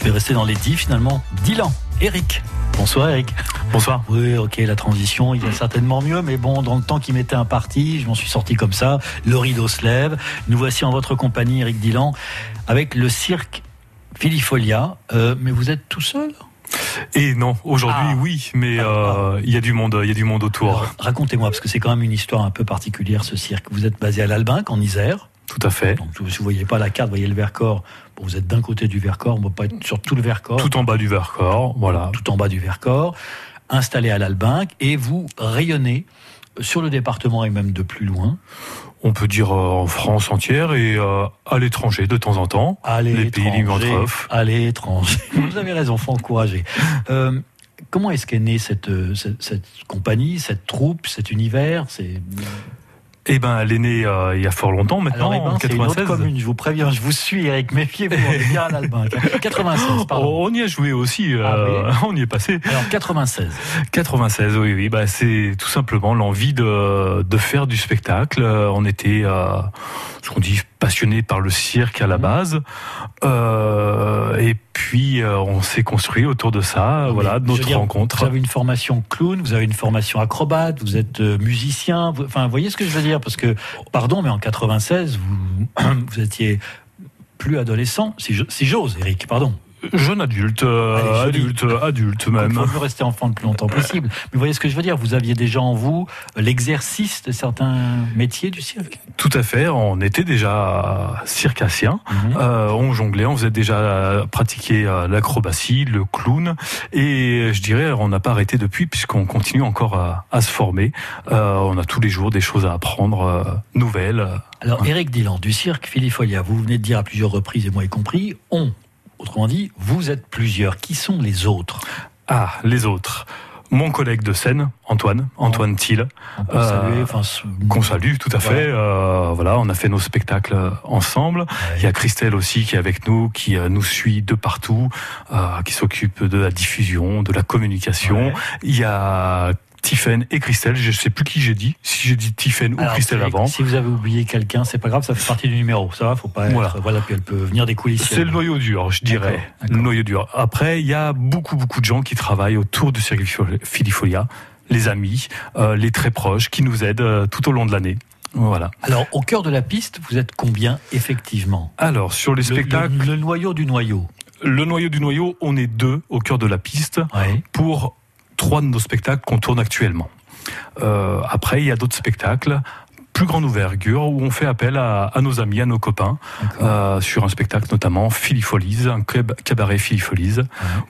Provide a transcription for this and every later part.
Je vais rester dans les 10 finalement. Dylan, Eric. Bonsoir Eric. Bonsoir. Oui, ok, la transition, il va certainement mieux, mais bon, dans le temps qui m'était imparti, je m'en suis sorti comme ça. Le rideau se lève. Nous voici en votre compagnie, Eric Dylan, avec le cirque Filifolia. Euh, mais vous êtes tout seul? Et non, aujourd'hui Ah. oui, mais euh, il y a du monde, il y a du monde autour. Racontez-moi, parce que c'est quand même une histoire un peu particulière ce cirque. Vous êtes basé à l'Albinque, en Isère. Tout à fait. Donc, si vous voyez pas la carte, vous voyez le Vercors. Bon, vous êtes d'un côté du Vercors, on ne va pas être sur tout le Vercors. Tout en bas du Vercors, voilà. tout en bas du Vercors, installé à l'Albinque, et vous rayonnez sur le département et même de plus loin. On peut dire euh, en France entière et euh, à l'étranger de temps en temps. À Les pays limitrophes. À l'étranger. Vous avez raison, faut encourager. Euh, comment est-ce qu'est née cette, cette, cette compagnie, cette troupe, cet univers? C'est Eh ben, elle est née euh, il y a fort longtemps maintenant, Alors, eh ben, en c'est une autre 96. commune, je vous préviens, je vous suis, Eric, méfiez-vous, on est bien à l'Albinque. 96, pardon. Oh, on y a joué aussi, euh, Ah on y est passé. Alors, 96. 96, oui, oui, bah c'est tout simplement l'envie de, de faire du spectacle. Euh, On était, euh, ce qu'on dit, passionné par le cirque à la Mhm. base, Euh, et puis euh, on s'est construit autour de ça, Mais, voilà, de notre dire, rencontre. Vous avez une formation clown, vous avez une formation acrobate, vous êtes euh, musicien. vous- Enfin, vous voyez ce que je veux dire? Parce que, pardon, mais en 96, vous, vous étiez plus adolescent, si je- si j'ose, Eric, pardon. Jeune adulte, euh, Allez, joli. adulte, adulte Il même. faut mieux rester enfant le plus longtemps possible. Mais vous voyez ce que je veux dire Vous aviez déjà en vous euh, l'exercice de certains métiers du cirque. Tout à fait, on était déjà circassien. Mhm. Euh, on jonglait, on faisait déjà euh, pratiquer euh, l'acrobatie, le clown, et je dirais on n'a pas arrêté depuis puisqu'on continue encore à, à se former. Euh, on a tous les jours des choses à apprendre, euh, nouvelles. Alors, Eric Dylan, du cirque Filifolia, vous venez de dire à plusieurs reprises, et moi y compris, on. Autrement dit, vous êtes plusieurs. Qui sont les autres Ah, les autres. Mon collègue de scène, Antoine, Antoine Thiel, Euh, qu'on salue tout à fait. Euh, voilà, on a fait nos spectacles ensemble. Il y a Christelle aussi qui est avec nous, qui euh, nous suit de partout, euh, qui s'occupe de la diffusion, de la communication. Ouais. Il y a Tiffen et Christelle. Je sais plus qui j'ai dit, si j'ai dit Tiffen ou Christelle avant. Si vous avez oublié quelqu'un, c'est pas grave, ça fait partie du numéro. Ça va, faut pas être. Voilà. Voilà, puis elle peut venir des coulisses. C'est le noyau dur, je dirais. Le noyau dur. Après, il y a beaucoup, beaucoup de gens qui travaillent autour du cirque Filifolia, les amis, euh, les très proches, qui nous aident euh, tout au long de l'année. Voilà. Alors, au cœur de la piste, vous êtes combien effectivement? Alors, sur les Le- spectacles, le, le noyau du noyau. le noyau du noyau, on est deux au cœur de la piste. Ouais. pour trois de nos spectacles qu'on tourne actuellement. Euh, après, il y a d'autres spectacles plus grande envergure où on fait appel à, à nos amis, à nos copains, euh, sur un spectacle notamment Philly-Folies, un club cabaret Philly-Folies,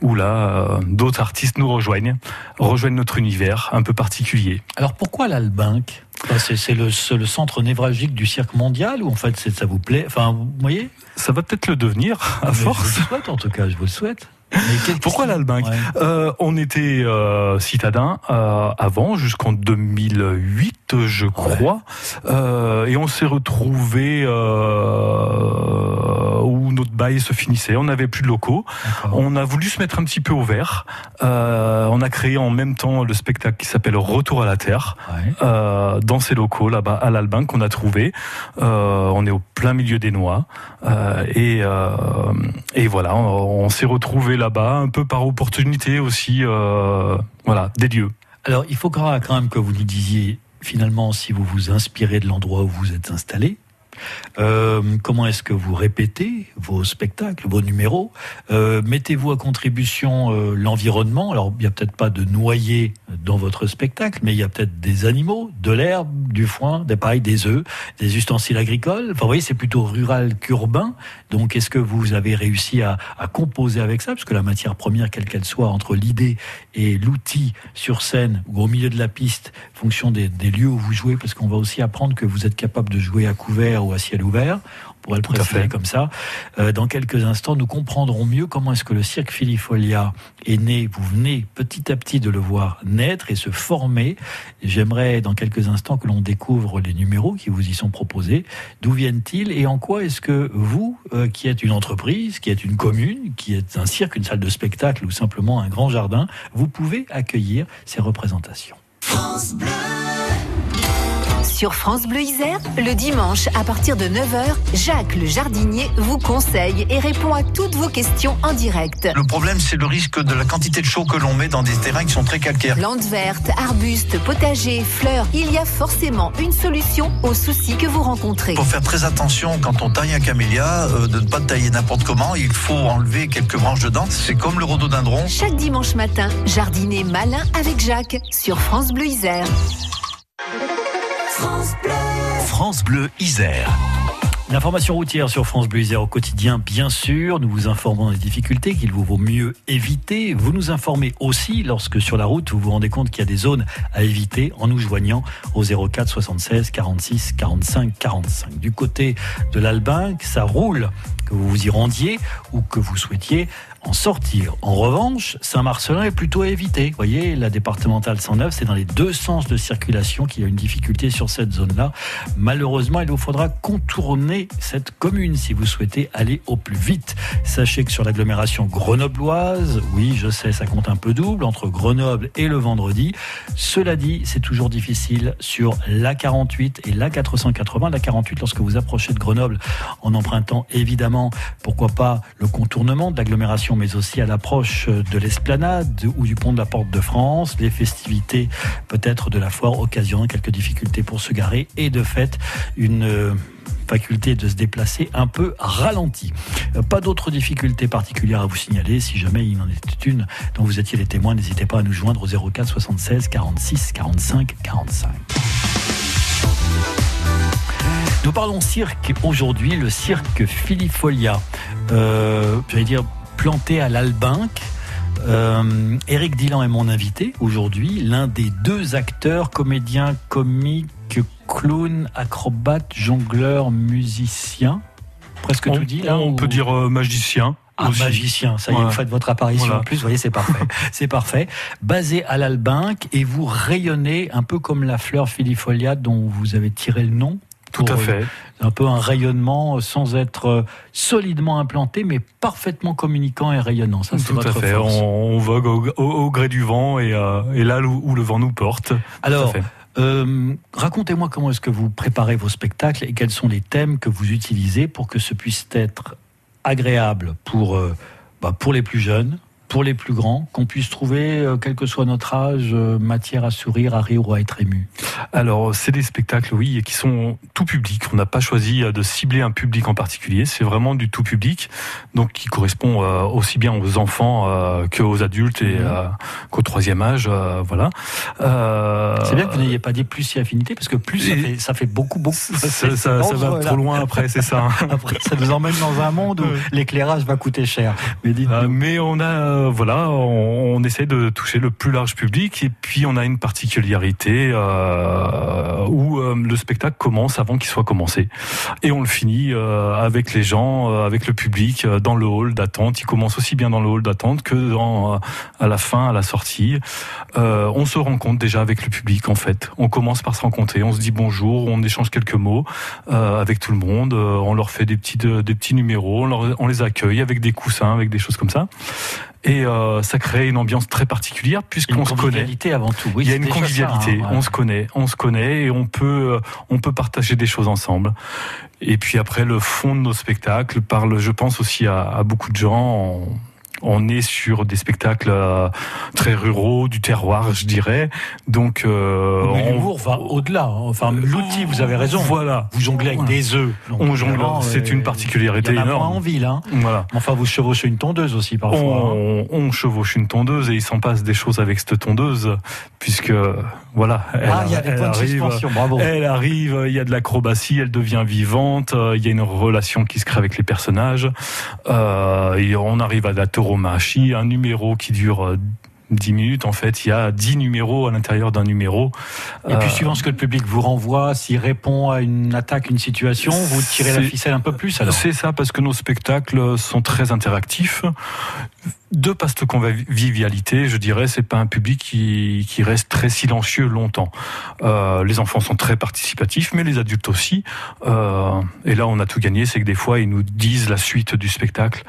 où là, euh, d'autres artistes nous rejoignent, rejoignent notre univers un peu particulier. Alors, pourquoi l'Albinque C'est le, centre névralgique du cirque mondial ou en fait ça vous plaît? Enfin, vous voyez? Ça va peut-être le devenir, à Mais force. Je vous le souhaite en tout cas, je vous le souhaite. Pourquoi l'Albinque Ouais. Euh, on était euh, citadins euh, avant, jusqu'en 2008, je crois, Euh, et on s'est retrouvé euh, où notre bail se finissait. On n'avait plus de locaux. On a voulu se mettre un petit peu au vert. Euh, on a créé en même temps le spectacle qui s'appelle Retour à la Terre. Ouais. Euh, dans ces locaux là-bas à l'Albin qu'on a trouvé. Euh, on est au plein milieu des noix et, et voilà, on, on s'est retrouvé là-bas un peu par opportunité aussi. voilà, des lieux. Alors, il faut quand quand même que vous nous disiez finalement si vous vous inspirez de l'endroit où vous êtes installé. Euh, comment est-ce que vous répétez vos spectacles, vos numéros Euh, Mettez-vous à contribution euh, l'environnement? Alors, il n'y a peut-être pas de noyer dans votre spectacle, mais il y a peut-être des animaux, de l'herbe, du foin, des pailles, des œufs, des ustensiles agricoles. Enfin, vous voyez, c'est plutôt rural qu'urbain. Donc, est-ce que vous avez réussi à, composer avec ça? Parce que la matière première, quelle qu'elle soit, entre l'idée et l'outil sur scène ou au milieu de la piste, fonction des lieux où vous jouez, parce qu'on va aussi apprendre que vous êtes capable de jouer à couvert ou à ciel ouvert. On pourrait le préciser comme ça. Euh, dans quelques instants, nous comprendrons mieux comment est-ce que le cirque Filifolia est né. Vous venez petit à petit de le voir naître et se former. J'aimerais dans quelques instants que l'on découvre les numéros qui vous y sont proposés. D'où viennent-ils et en quoi est-ce que vous, euh, qui êtes une entreprise, qui êtes une commune, qui êtes un cirque, une salle de spectacle ou simplement un grand jardin, vous pouvez accueillir ces représentations? France Bleu. Sur France Bleu Isère, le dimanche à partir de 9h, Jacques le jardinier vous conseille et répond à toutes vos questions en direct. Le problème, c'est le risque de la quantité de chaux que l'on met dans des terrains qui sont très calcaires. Plantes vertes, arbustes, potagers, fleurs, il y a forcément une solution aux soucis que vous rencontrez. Il faut faire très attention quand on taille un camélia, euh, de ne pas tailler n'importe comment. Il faut enlever quelques branches dedans. C'est comme le rhododendron. Chaque dimanche matin, jardiner malin avec Jacques sur France Bleu Isère. France Bleu. Isère. L'information routière sur France Bleu Isère au quotidien, bien sûr. Nous vous informons des difficultés qu'il vous vaut mieux éviter. Vous nous informez aussi lorsque sur la route vous vous rendez compte qu'il y a des zones à éviter en nous joignant au 04 76 46 45 45. Du côté de l'Albinque, ça roule que vous vous y rendiez ou que vous souhaitiez en sortir. En revanche, Saint-Marcelin est plutôt à éviter. Vous voyez, la départementale 109, c'est dans les deux sens de circulation qu'il y a une difficulté sur cette zone-là. Malheureusement, il vous faudra contourner cette commune si vous souhaitez aller au plus vite. Sachez que sur l'agglomération grenobloise, oui, je sais, ça compte un peu double entre Grenoble et le vendredi. Cela dit, c'est toujours difficile sur la 48 et la 480. La 48, lorsque vous approchez de Grenoble, en empruntant évidemment, pourquoi pas, le contournement de l'agglomération mais aussi à l'approche de l'esplanade ou du pont de la Porte de France. Les festivités, peut-être de la foire, occasionnant quelques difficultés pour se garer et de fait une euh, faculté de se déplacer un peu ralentie. Euh, Pas d'autres difficultés particulières à vous signaler. Si jamais il en était une dont vous étiez les témoins, n'hésitez pas à nous joindre au 04 76 46 45 45. Nous parlons cirque aujourd'hui, le cirque Filifolia. Euh, J'allais dire planté à l'Albinque. Euh, Eric Dillan est mon invité aujourd'hui, l'un des deux acteurs, comédien, comique, clown, acrobate, jongleur, musicien. Presque on, tout dit là. On ou- peut dire euh, magicien. ah, aussi. magicien, ça y est, Ouais. vous faites votre apparition Voilà. en plus, vous voyez, c'est parfait. c'est parfait. Basé à l'Albinque et vous rayonnez un peu comme la fleur filifolia dont vous avez tiré le nom. Tout à euh, fait. un peu un rayonnement euh, sans être euh, solidement implanté, mais parfaitement communicant et rayonnant. Ça, c'est Tout à fait. force. On, vogue au, au- au gré du vent et, euh, et là où, où le vent nous porte. Alors, euh, racontez-moi comment est-ce que vous préparez vos spectacles et quels sont les thèmes que vous utilisez pour que ce puisse être agréable pour, euh, bah, pour les plus jeunes, pour les plus grands, qu'on puisse trouver, euh, quel que soit notre âge, euh, matière à sourire, à rire ou à être ému. Alors, c'est des spectacles, oui, qui sont tout public. On n'a pas choisi euh, de cibler un public en particulier. C'est vraiment du tout public, donc qui correspond euh, aussi bien aux enfants qu'aux adultes et Mhm. qu'au troisième âge. voilà. C'est bien que vous n'ayez pas dit plus si affinité, parce que plus ça fait, ça fait beaucoup, beaucoup. ça, C'est ça- ça va trop loin après, c'est ça. Après, ça nous emmène dans un monde où l'éclairage va coûter cher. Mais dites mais on a, euh, voilà, on, on essaie de toucher le plus large public et puis on a une particularité euh, où euh, le spectacle commence avant qu'il soit commencé et on le finit avec les gens, avec le public dans le hall d'attente. Il commence aussi bien dans le hall d'attente que à la fin, à la sortie. On se rencontre déjà avec le public en fait. On commence par se rencontrer, on se dit bonjour, on échange quelques mots avec tout le monde, on leur fait des petits numéros, on les accueille avec des coussins, avec des choses comme ça. Et euh, ça crée une ambiance très particulière puisqu'on se connaît. convivialité avant tout. Oui, Il y a une ça, convivialité, hein, ouais. on se connaît, on se connaît et on peut euh, on peut partager des choses ensemble. Et puis après le fond de nos spectacles parle, je pense aussi à, à beaucoup de gens. On, on est sur des spectacles euh, très ruraux, du terroir, je dirais. Donc, euh, Mais on- l'humour va au-delà. hein. Enfin, l'outil, vous avez raison. Voilà. Vous jonglez avec des œufs. Donc, On jongle, c'est euh, une particularité Il y en a moins énorme. en ville. Hein. Voilà. Enfin, vous chevauchez une tondeuse aussi parfois. hein. On, on chevauche une tondeuse et il s'en passe des choses avec cette tondeuse, puisque voilà, elle, Ah, il y a des de arrive, suspension. Bravo. elle arrive, il y a de l'acrobatie, elle devient vivante, euh, il y a une relation qui se crée avec les personnages. Euh, et on arrive à la tauromachie, un numéro qui dure euh, 10 minutes. En fait, il y a 10 numéros à l'intérieur d'un numéro. Et puis, Euh, suivant ce que le public vous renvoie, s'il répond à une attaque, une situation, vous tirez la ficelle un peu plus alors? C'est ça, parce que nos spectacles sont très interactifs. De paste convivialité, je dirais, c'est pas un public qui, qui reste très silencieux longtemps. Euh, les enfants sont très participatifs, mais les adultes aussi. Euh, et là, on a tout gagné, c'est que des fois, ils nous disent la suite du spectacle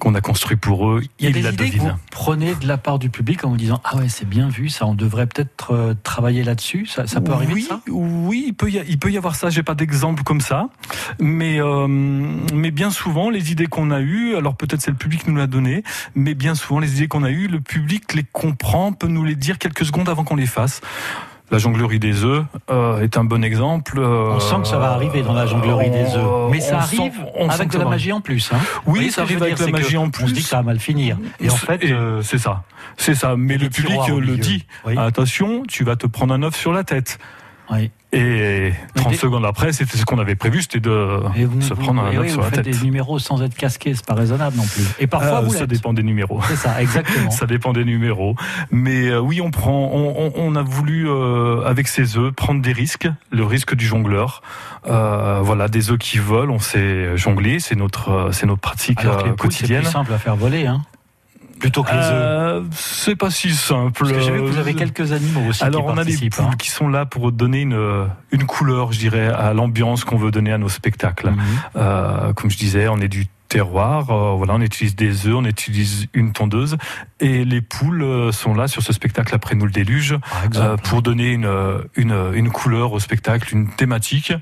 qu'on a construit pour eux. Il y a ils des la idées que vous devinent. prenez de la part du public en vous disant ah ouais c'est bien vu ça on devrait peut-être euh, travailler là-dessus ça, ça peut arriver oui, ça? Oui, il peut, y a- il peut y avoir ça. J'ai pas d'exemple comme ça, mais euh, mais bien souvent les idées qu'on a eues, alors peut-être c'est le public qui nous l'a donné, mais bien souvent les idées qu'on a eues, le public les comprend, peut nous les dire quelques secondes avant qu'on les fasse. La jonglerie des œufs euh, est un bon exemple. euh, On sent que ça va arriver dans la jonglerie des œufs. Mais ça sent- arrive on avec de la magie en plus. Hein. Oui, ça arrive avec dire, la magie en On se dit plus. que ça va mal finir. Et en fait, euh, c'est ça, c'est ça. Mais le public le dit. Oui. Attention, tu vas te prendre un œuf sur la tête. Oui. Et 30 des- secondes après, c'était ce qu'on avait prévu, c'était de vous, se vous- prendre un oui, sur vous la tête. des numéros sans être casqué, c'est pas raisonnable non plus. Et parfois Euh, vous ça dépend des numéros. C'est ça, exactement. Ça dépend des numéros. Mais euh, oui, on prend, on, on- on a voulu euh, avec ces œufs prendre des risques, le risque du jongleur. Euh, voilà, des œufs qui volent, on sait jongler, c'est notre, c'est notre pratique Alors que les poules, c'est quotidienne. plus simple à faire voler, hein. Plutôt que les œufs. Euh, c'est pas si simple. Parce que j'ai vu que vous avez quelques animaux aussi Alors qui on a des poules hein. qui sont là pour donner une, une couleur, je dirais, à l'ambiance qu'on veut donner à nos spectacles. Mhm. Euh, comme je disais, on est du terroir, euh, voilà, on utilise des œufs, on utilise une tondeuse, et les poules euh, sont là sur ce spectacle après nous le déluge Par euh, pour donner une, une, une couleur au spectacle, une thématique.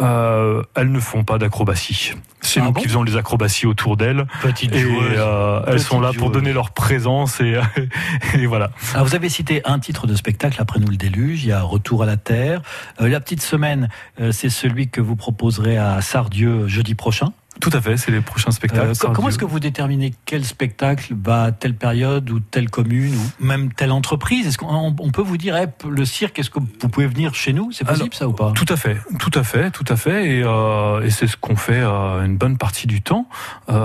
Euh, elles ne font pas d'acrobatie. C'est Ah nous bon qui faisons les acrobaties autour d'elles. Petite Et joueuse. elles sont là pour donner leur présence et, et voilà. Alors, vous avez cité un titre de spectacle après nous le déluge, il y a Retour à la Terre. La petite semaine, c'est celui que vous proposerez à Sardieu jeudi prochain. Tout à fait, c'est les prochains spectacles. Euh, co- comment est-ce que vous déterminez quel spectacle va telle période ou telle commune ou même telle entreprise? Est-ce qu'on on- on peut vous dire, eh, le cirque, est-ce que vous pouvez venir chez nous? C'est possible Alors, ça ou pas? Tout à fait, tout à fait, tout à fait, et, euh, et c'est ce qu'on fait euh, une bonne partie du temps.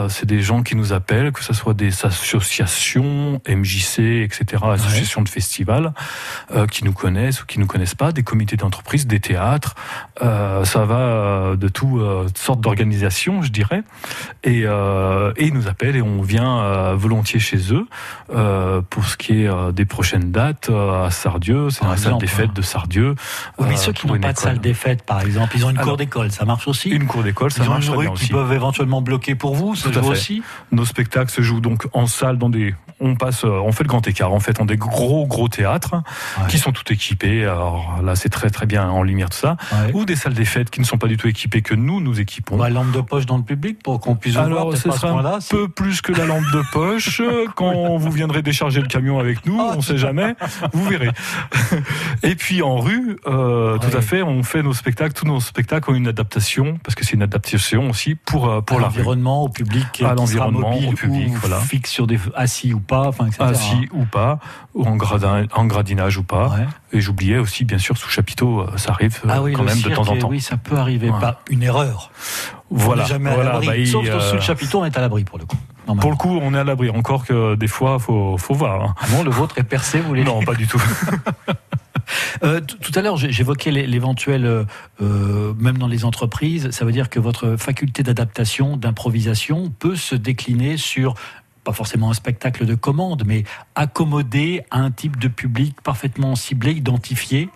C'est des gens qui nous appellent, que ce soit des associations, MJC, etc., associations de festivals, qui nous connaissent ou qui nous connaissent pas, des comités d'entreprise, des théâtres. Ça va de tout, toutes sortes d'organisations, je dirais. Et, euh, et ils nous appellent et on vient euh, volontiers chez eux euh, pour ce qui est des prochaines dates à Sardieu. C'est dans la salle des fêtes hein. de Sardieu. Oui, mais ceux qui n'ont une pas de salle des fêtes, par exemple, ils ont une cour d'école, ça marche aussi Une cour d'école, ça Ils ont marche une très rue bien qui aussi. peuvent éventuellement bloquer pour vous, ça joue aussi Nos spectacles se jouent donc en salle dans des. On passe, on fait le grand écart en fait, en des gros gros théâtres Ouais. qui sont tout équipés. Alors là, c'est très très bien en lumière tout ça. Ouais. Ou des salles des fêtes qui ne sont pas du tout équipées que nous nous équipons. À lampe de poche dans le public pour qu'on puisse voir, Alors, peut-être ce sera un peu plus que la lampe de poche. Euh, Quand vous viendrez décharger le camion avec nous, Ah, on sait jamais, vous verrez. Et puis en rue, euh, tout à fait, on fait nos spectacles, tous nos spectacles ont une adaptation, parce que c'est une adaptation aussi pour, euh, pour l'environnement, au public, À l'environnement, au public, ou voilà. fixe sur des assis ou pas, etc. Assis ou pas, ou en, gradin, en gradinage ou pas. Ouais. Et j'oubliais aussi, bien sûr, sous chapiteau, euh, ça arrive euh, Ah oui, quand même de temps en temps. Oui, ça peut arriver, Ouais. pas une erreur. Voilà, on jamais à voilà, l'abri. bah, Sauf que euh, sous le chapiteau, on est à l'abri pour le coup. Pour le coup, on est à l'abri. Encore que des fois, faut, faut voir. hein. Ah bon, le vôtre est percé, vous voulez Non, pas du tout. Euh, tout à l'heure, j'évoquais l'é- l'éventuel, euh, même dans les entreprises, ça veut dire que votre faculté d'adaptation, d'improvisation peut se décliner sur pas forcément un spectacle de commande, mais accommoder à un type de public parfaitement ciblé, identifié.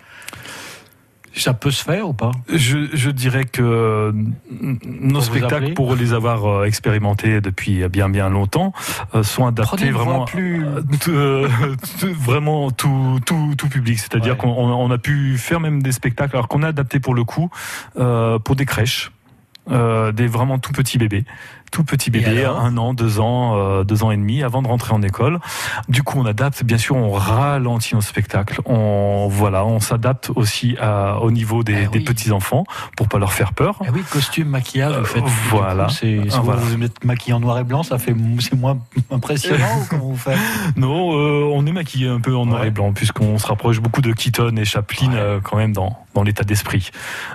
Ça peut se faire ou pas? Je, je dirais que nos spectacles, pour les avoir euh, expérimentés depuis bien bien longtemps, euh, sont adaptés vraiment plus- euh, vraiment tout, tout, tout public. C'est-à-dire Ouais. qu'on on a pu faire même des spectacles, alors qu'on a adapté pour le coup euh, pour des crèches. euh, des vraiment tout petits bébés, tout petits Et bébés, alors un an, deux ans, euh, deux ans et demi, avant de rentrer en école. Du coup, on adapte. Bien sûr, on ralentit nos spectacles. On voilà, on s'adapte aussi à, au niveau des, Eh des oui. petits enfants pour pas leur faire peur. Eh oui, costume, maquillage, vous faites. Euh, voilà. C'est, Ah, si vous- voilà. vous êtes maquillé en noir et blanc, ça fait, c'est moins impressionnant ou comment vous faites? Non, euh, on est maquillé un peu en noir Ouais. et blanc puisqu'on se rapproche beaucoup de Keaton et Chaplin Ouais. euh, quand même dans, dans l'état d'esprit.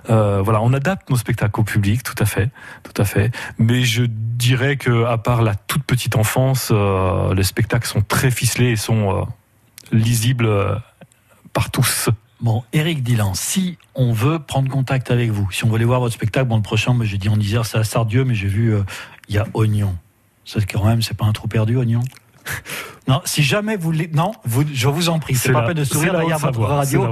Euh, voilà, on adapte nos spectacles au public, tout à fait, tout à fait. Mais je dirais que à part la toute petite enfance, euh, les spectacles sont très ficelés et sont euh, lisibles euh, par tous. Bon, Eric Dillan, si on veut prendre contact avec vous, si on veut aller voir votre spectacle, bon, le prochain, j'ai dit en Isère, c'est à Sardieu, mais j'ai vu, il y a Oignon. Ça, quand même, c'est pas un trou perdu, Oignon? Non, si jamais vous voulez, non, vous, je vous en prie, c'est pas la- peine de sourire derrière votre radio.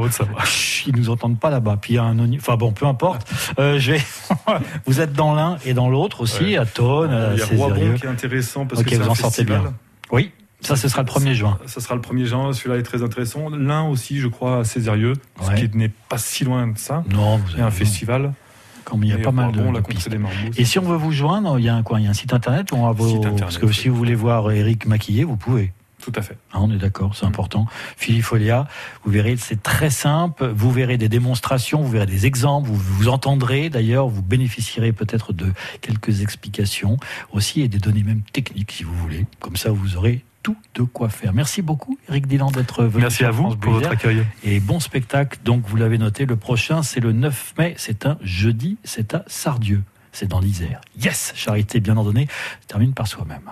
Chut, ils nous entendent pas là-bas. Puis il y a un enfin bon, peu importe. Euh, je vais... vous êtes dans l'un et dans l'autre aussi, Ouais. à Tonne, à Il y a. Roibon qui est intéressant parce que vous un en sortez festival. bien. Oui, ça ce sera le 1er juin. Ça sera le 1er juin, celui-là est très intéressant. L'un aussi, je crois, à Césarieux, Ouais. ce qui n'est pas si loin de ça. Non, vous Il y a un festival. Comme il y a pas mal de, Roibon, de pistes. Et si on veut vous joindre, il y a un quoi Il y a un site internet où on va vos... Internet, Parce que si vous voulez voir Eric maquillé, vous pouvez. Tout à fait. Ah, on est d'accord, c'est important. Filifolia, vous verrez, c'est très simple. Vous verrez des démonstrations, vous verrez des exemples, vous vous entendrez d'ailleurs, vous bénéficierez peut-être de quelques explications aussi et des données même techniques si vous voulez. Comme ça, vous aurez tout de quoi faire. Merci beaucoup, Eric Dilan, d'être venu. Merci à vous France pour votre accueil. Et bon spectacle. Donc, vous l'avez noté, le prochain, c'est le 9 mai. C'est un jeudi. C'est à Sardieu. C'est dans l'Isère. Yes! Charité bien ordonnée. Termine par soi-même.